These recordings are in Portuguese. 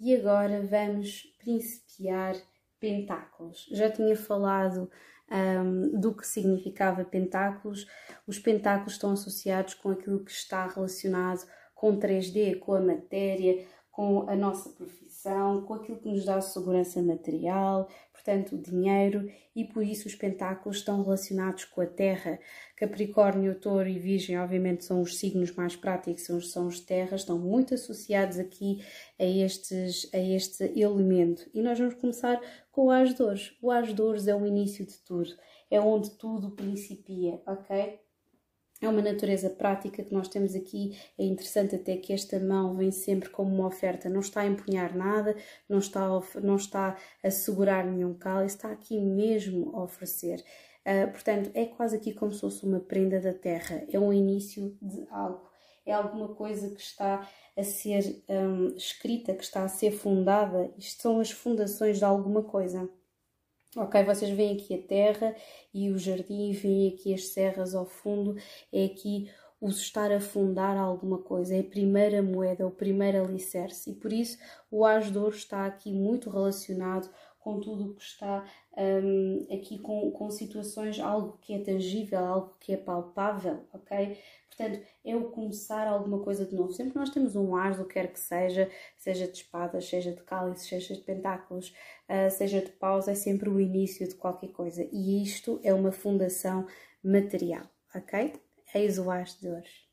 E agora vamos principiar pentáculos. Já tinha falado um, do que significava pentáculos. Os pentáculos estão associados com aquilo que está relacionado com 3D, com a matéria, com a nossa profissão, com aquilo que nos dá segurança material, portanto, o dinheiro, e por isso os pentáculos estão relacionados com a Terra. Capricórnio, Touro e Virgem, obviamente, são os signos mais práticos, são, são os terras, estão muito associados aqui a, estes, a este elemento. E nós vamos começar com o As de Ouros. O As de Ouros é o início de tudo, é onde tudo principia, ok? É uma natureza prática que nós temos aqui. É interessante até que esta mão vem sempre como uma oferta, não está a empunhar nada, não está a, não está a segurar nenhum cálice, está aqui mesmo a oferecer. Uh, portanto, é quase aqui como se fosse uma prenda da terra, é um início de algo, é alguma coisa que está a ser um, escrita, que está a ser fundada. Isto são as fundações de alguma coisa. Ok, vocês veem aqui a terra e o jardim, veem aqui as serras ao fundo, é aqui o estar a fundar alguma coisa, é a primeira moeda, o primeiro alicerce, e por isso o As de Ouro está aqui muito relacionado com tudo o que está um, aqui com, com situações, algo que é tangível, algo que é palpável, ok? Portanto, é o começar alguma coisa de novo. Sempre nós temos um ars, o que quer que seja, seja de espadas, seja de cálices, seja de pentáculos, uh, seja de paus, é sempre o início de qualquer coisa. E isto é uma fundação material, ok? Eis o ars de hoje.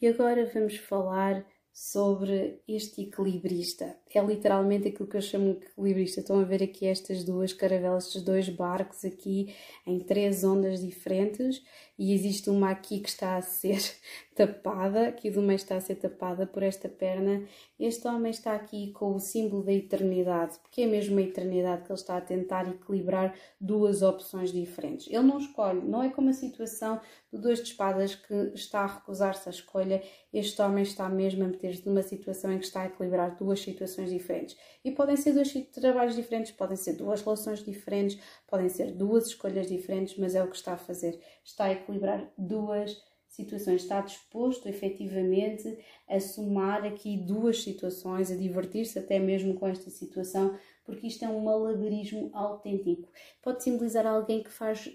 E agora vamos falar sobre este equilibrista. É literalmente aquilo que eu chamo de equilibrista. Estão a ver aqui estas duas caravelas, estes dois barcos aqui em três ondas diferentes e existe uma aqui que está a ser tapada, aqui do meio está a ser tapada por esta perna. Este homem está aqui com o símbolo da eternidade, porque é mesmo a eternidade que ele está a tentar equilibrar duas opções diferentes. Ele não escolhe, não é como a situação do dois de espadas que está a recusar-se à escolha. Este homem está mesmo a meter-se numa situação em que está a equilibrar duas situações diferentes. E podem ser dois trabalhos diferentes, podem ser duas relações diferentes, podem ser duas escolhas diferentes, mas é o que está a fazer. Está a equilibrar duas situações, está disposto efetivamente a somar aqui duas situações, a divertir-se até mesmo com esta situação, porque isto é um malabarismo autêntico. Pode simbolizar alguém que faz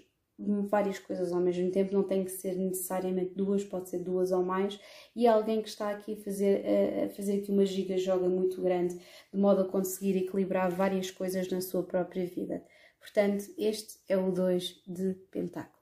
várias coisas ao mesmo tempo, não tem que ser necessariamente duas, pode ser duas ou mais, e alguém que está aqui a fazer, a fazer aqui uma giga joga muito grande, de modo a conseguir equilibrar várias coisas na sua própria vida. Portanto, este é o 2 de Pentáculos.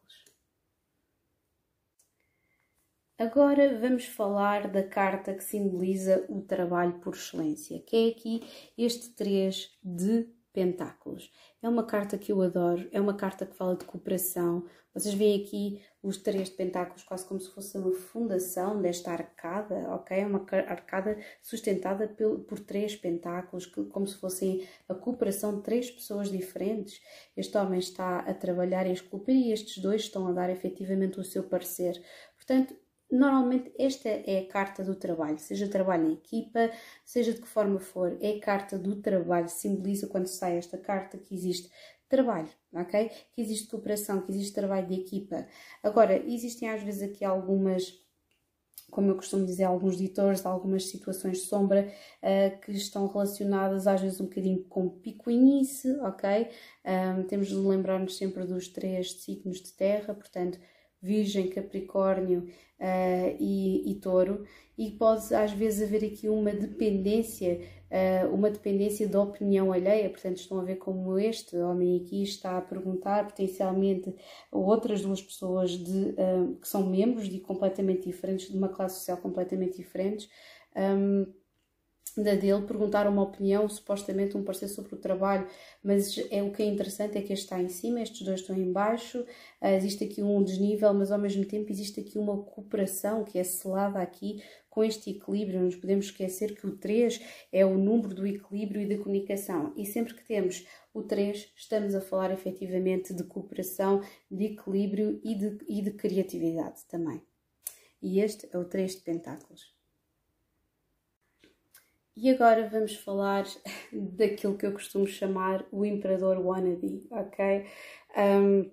Agora vamos falar da carta que simboliza o trabalho por excelência, que é aqui este 3 de Pentáculos. É uma carta que eu adoro, é uma carta que fala de cooperação. Vocês veem aqui os três de pentáculos quase como se fosse uma fundação desta arcada, ok? É uma arcada sustentada por, três pentáculos, como se fossem a cooperação de três pessoas diferentes. Este homem está a trabalhar em esculpir e estes dois estão a dar efetivamente o seu parecer. Portanto, Normalmente esta é a carta do trabalho, seja trabalho em equipa, seja de que forma for, é a carta do trabalho, simboliza quando sai esta carta que existe trabalho, ok? Que existe cooperação, que existe trabalho de equipa. Agora, existem às vezes aqui algumas, como eu costumo dizer, alguns ditores, algumas situações de sombra uh, que estão relacionadas às vezes um bocadinho com picuinice, ok? Um, temos de lembrar-nos sempre dos três signos de terra, portanto, Virgem, Capricórnio uh, e, e, Touro, e pode às vezes haver aqui uma dependência, uh, uma dependência da opinião alheia, portanto estão a ver como este homem aqui está a perguntar potencialmente outras duas pessoas de, uh, que são membros de completamente diferentes, de uma classe social completamente diferentes, um, da dele, perguntar uma opinião, supostamente um parecer sobre o trabalho, mas é o que é interessante é que este está em cima, estes dois estão em baixo, uh, existe aqui um desnível, mas ao mesmo tempo existe aqui uma cooperação que é selada aqui com este equilíbrio, não nos podemos esquecer que o 3 é o número do equilíbrio e da comunicação, e sempre que temos o 3, estamos a falar efetivamente de cooperação, de equilíbrio e de, e de criatividade também. E este é o 3 de pentáculos. E agora vamos falar daquilo que eu costumo chamar o imperador wannabe, ok? Um,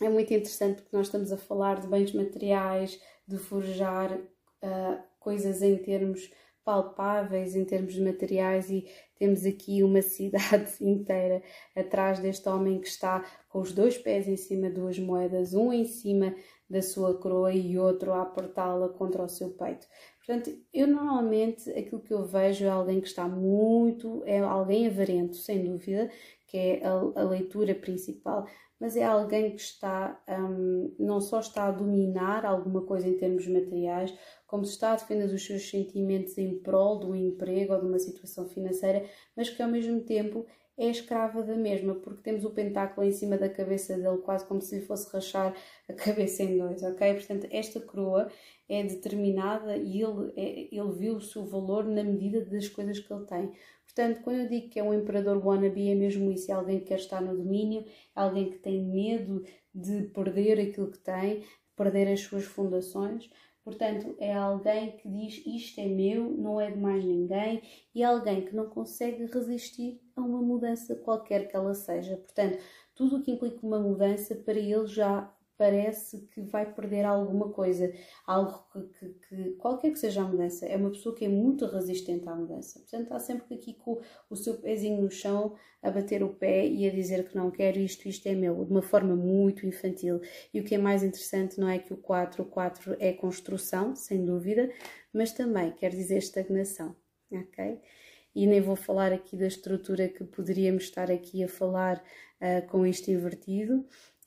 é muito interessante porque nós estamos a falar de bens materiais, de forjar uh, coisas em termos palpáveis em termos de materiais e temos aqui uma cidade inteira atrás deste homem que está com os dois pés em cima de duas moedas, um em cima da sua coroa e outro a apertá-la contra o seu peito. Portanto, eu normalmente aquilo que eu vejo é alguém que está muito, é alguém avarento, sem dúvida, que é a, a leitura principal, mas é alguém que está, um, não só está a dominar alguma coisa em termos materiais, como se está a defender os seus sentimentos em prol do emprego ou de uma situação financeira, mas que ao mesmo tempo é escrava da mesma, porque temos o pentáculo em cima da cabeça dele, quase como se lhe fosse rachar a cabeça em dois, ok? Portanto, esta coroa é determinada e ele, é, ele viu o seu valor na medida das coisas que ele tem. Portanto, quando eu digo que é um imperador wannabe, é mesmo isso: é alguém que quer estar no domínio, é alguém que tem medo de perder aquilo que tem, perder as suas fundações. Portanto, é alguém que diz isto é meu, não é de mais ninguém, e é alguém que não consegue resistir a uma mudança qualquer que ela seja. Portanto, tudo o que implica uma mudança para ele já parece que vai perder alguma coisa, algo que, que, que, qualquer que seja a mudança, é uma pessoa que é muito resistente à mudança. Portanto, está sempre aqui com o seu pezinho no chão, a bater o pé e a dizer que não quero isto, isto é meu, de uma forma muito infantil. E o que é mais interessante não é que o 4, o 4 é construção, sem dúvida, mas também quer dizer estagnação, ok? E nem vou falar aqui da estrutura que poderíamos estar aqui a falar uh, com isto invertido,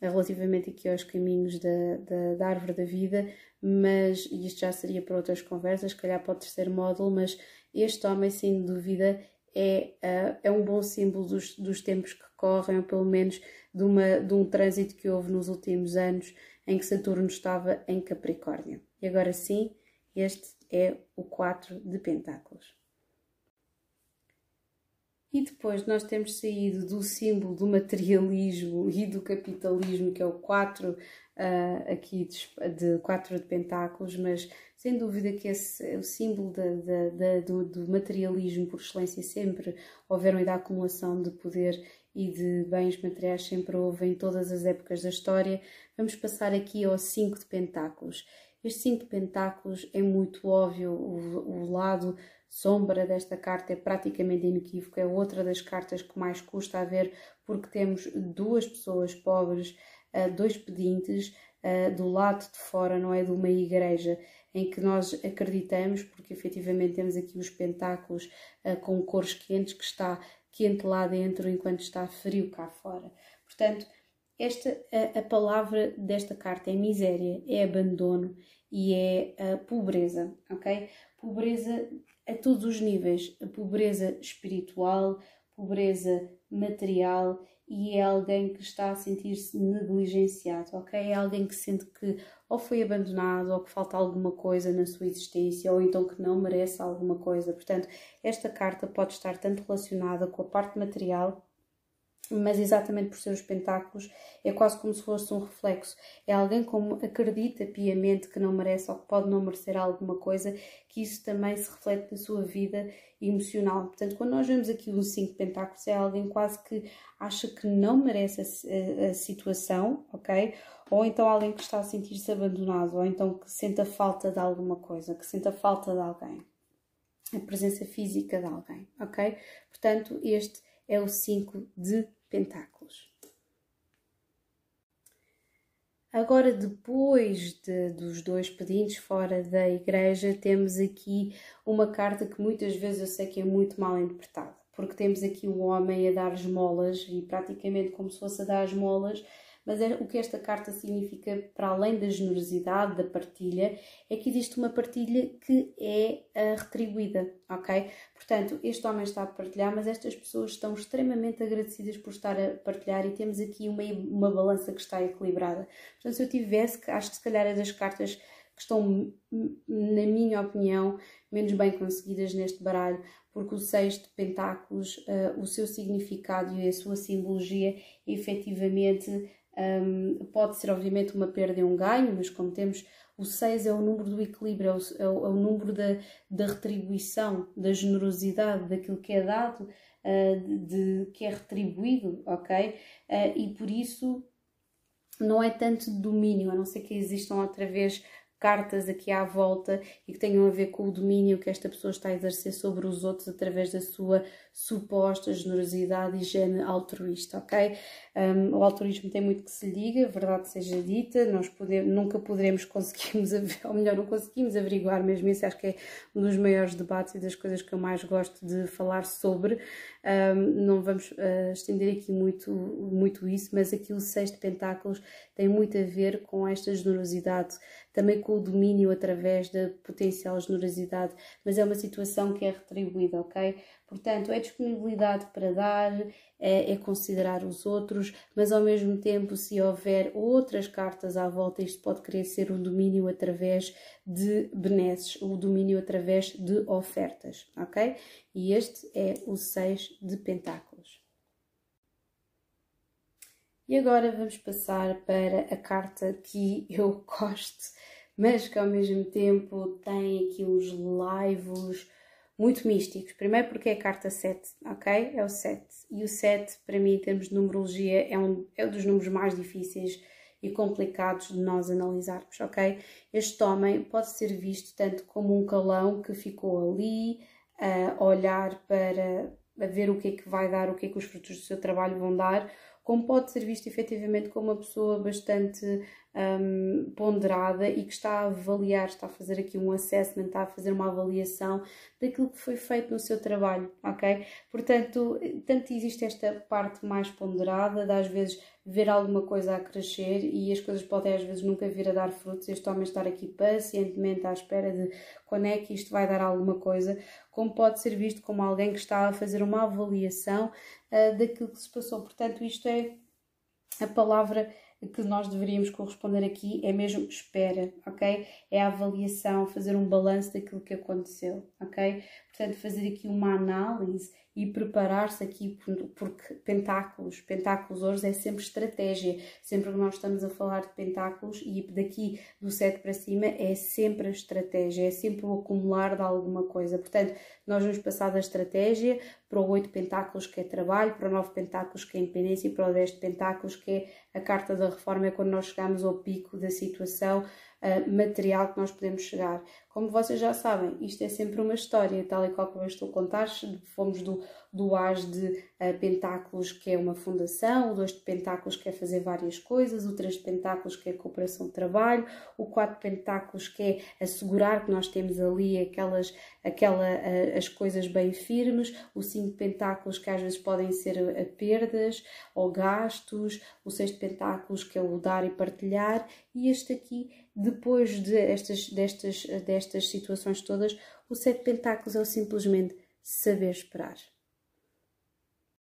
relativamente aqui aos caminhos da, da, da, árvore da vida, mas isto já seria para outras conversas, calhar para o terceiro módulo, mas este homem, sem dúvida, é, uh, é um bom símbolo dos, dos tempos que correm, ou pelo menos de, uma, de um trânsito que houve nos últimos anos em que Saturno estava em Capricórnio. E agora sim, este é o 4 de Pentáculos. E depois nós temos saído do símbolo do materialismo e do capitalismo, que é o 4 uh, ah, aqui de, de 4 de pentáculos, mas sem dúvida que esse o símbolo do, do, materialismo por excelência sempre houveram e da acumulação de poder e de bens materiais sempre houve em todas as épocas da história. Vamos passar aqui ao 5 de pentáculos. Este 5 de pentáculos é muito óbvio o, o lado sombra desta carta é praticamente inequívoca, é outra das cartas que mais custa a ver, porque temos duas pessoas pobres, eh, dois pedintes, eh, do lado de fora, não é? De uma igreja em que nós acreditamos, porque efetivamente temos aqui os pentáculos eh, com cores quentes, que está quente lá dentro enquanto está frio cá fora. Portanto, esta, a, a palavra desta carta é miséria, é abandono e é pobreza, ok? Pobreza a todos os níveis, a pobreza espiritual, pobreza material e é alguém que está a sentir-se negligenciado, ok? É alguém que sente que ou foi abandonado ou que falta alguma coisa na sua existência ou então que não merece alguma coisa. Portanto, esta carta pode estar tanto relacionada com a parte material mas exatamente por ser os pentáculos é quase como se fosse um reflexo. É alguém como acredita piamente que não merece ou que pode não merecer alguma coisa, que isso também se reflete na sua vida emocional. Portanto, quando nós vemos aqui um 5 pentáculos, é alguém quase que acha que não merece a, a, a situação, ok? Ou então alguém que está a sentir-se abandonado, ou então que sente a falta de alguma coisa, que sente a falta de alguém. A presença física de alguém, ok? Portanto, este é o 5 de Pentáculos. Agora, depois de, dos dois pedintes fora da igreja, temos aqui uma carta que muitas vezes eu sei que é muito mal interpretada, porque temos aqui um homem a dar esmolas e praticamente como se fosse a dar esmolas mas é, o que esta carta significa, para além da generosidade, da partilha, é que existe uma partilha que é uh, retribuída, ok? Portanto, este homem está a partilhar, mas estas pessoas estão extremamente agradecidas por estar a partilhar e temos aqui uma, uma balança que está equilibrada. Portanto, se eu tivesse, acho que se calhar é das cartas que estão, na minha opinião, menos bem conseguidas neste baralho, porque o seis de pentáculos, uh, o seu significado e a sua simbologia, efetivamente um, pode ser, obviamente, uma perda e um ganho, mas como temos o 6 é o número do equilíbrio, é o, é o, é o número da, da retribuição, da generosidade, daquilo que é dado, uh, de, que é retribuído, ok? Uh, e por isso não é tanto domínio, a não ser que existam outra vez cartas aqui à volta e que tenham a ver com o domínio que esta pessoa está a exercer sobre os outros através da sua suposta generosidade e higiene altruísta, ok? Um, o altruísmo tem muito que se liga, verdade seja dita, nós podemos, nunca poderemos conseguirmos, ou melhor, não conseguimos averiguar mesmo isso, acho que é um dos maiores debates e das coisas que eu mais gosto de falar sobre. Um, não vamos uh, estender aqui muito, muito isso, mas aqui o de Pentáculos tem muito a ver com esta generosidade, também com o domínio através da potencial generosidade, mas é uma situação que é retribuída, ok? Portanto, é disponibilidade para dar, é, é, considerar os outros, mas ao mesmo tempo, se houver outras cartas à volta, isto pode querer ser um domínio através de benesses, o um domínio através de ofertas, ok? E este é o 6 de Pentáculos. E agora vamos passar para a carta que eu gosto, mas que ao mesmo tempo tem aqui uns laivos muito místicos. Primeiro porque é a carta 7, ok? É o 7. E o 7, para mim, em termos de numerologia, é um, é um dos números mais difíceis e complicados de nós analisarmos, ok? Este homem pode ser visto tanto como um calão que ficou ali a olhar para a ver o que é que vai dar, o que é que os frutos do seu trabalho vão dar, como pode ser visto efetivamente como uma pessoa bastante um, ponderada e que está a avaliar, está a fazer aqui um assessment, está a fazer uma avaliação daquilo que foi feito no seu trabalho, ok? Portanto, tanto existe esta parte mais ponderada de às vezes ver alguma coisa a crescer e as coisas podem às vezes nunca vir a dar frutos, este homem estar aqui pacientemente à espera de quando é que isto vai dar alguma coisa, como pode ser visto como alguém que está a fazer uma avaliação uh, daquilo que se passou. Portanto, isto é a palavra que nós deveríamos corresponder aqui é mesmo espera, ok? É a avaliação, fazer um balanço daquilo que aconteceu, ok? Portanto, fazer aqui uma análise e preparar-se aqui, porque pentáculos, pentáculos ouros é sempre estratégia. Sempre que nós estamos a falar de pentáculos e daqui do 7 para cima é sempre a estratégia, é sempre o acumular de alguma coisa. Portanto, nós vamos passar da estratégia para o 8 pentáculos que é trabalho, para o 9 pentáculos que é independência e para o 10 pentáculos que é a carta da reforma, é quando nós chegamos ao pico da situação uh, material que nós podemos chegar. Como vocês já sabem, isto é sempre uma história, tal e qual como eu estou a contar. Fomos do, do As de uh, Pentáculos, que é uma fundação, o 2 de Pentáculos, que é fazer várias coisas, o 3 de Pentáculos, que é cooperação de trabalho, o 4 de Pentáculos, que é assegurar que nós temos ali aquelas, aquela, uh, as coisas bem firmes, o 5 de Pentáculos, que às vezes podem ser uh, perdas ou gastos, o 6 de Pentáculos, que é o dar e partilhar, e este aqui depois de estas, destas, destas situações todas, o sete pentáculos é o simplesmente saber esperar.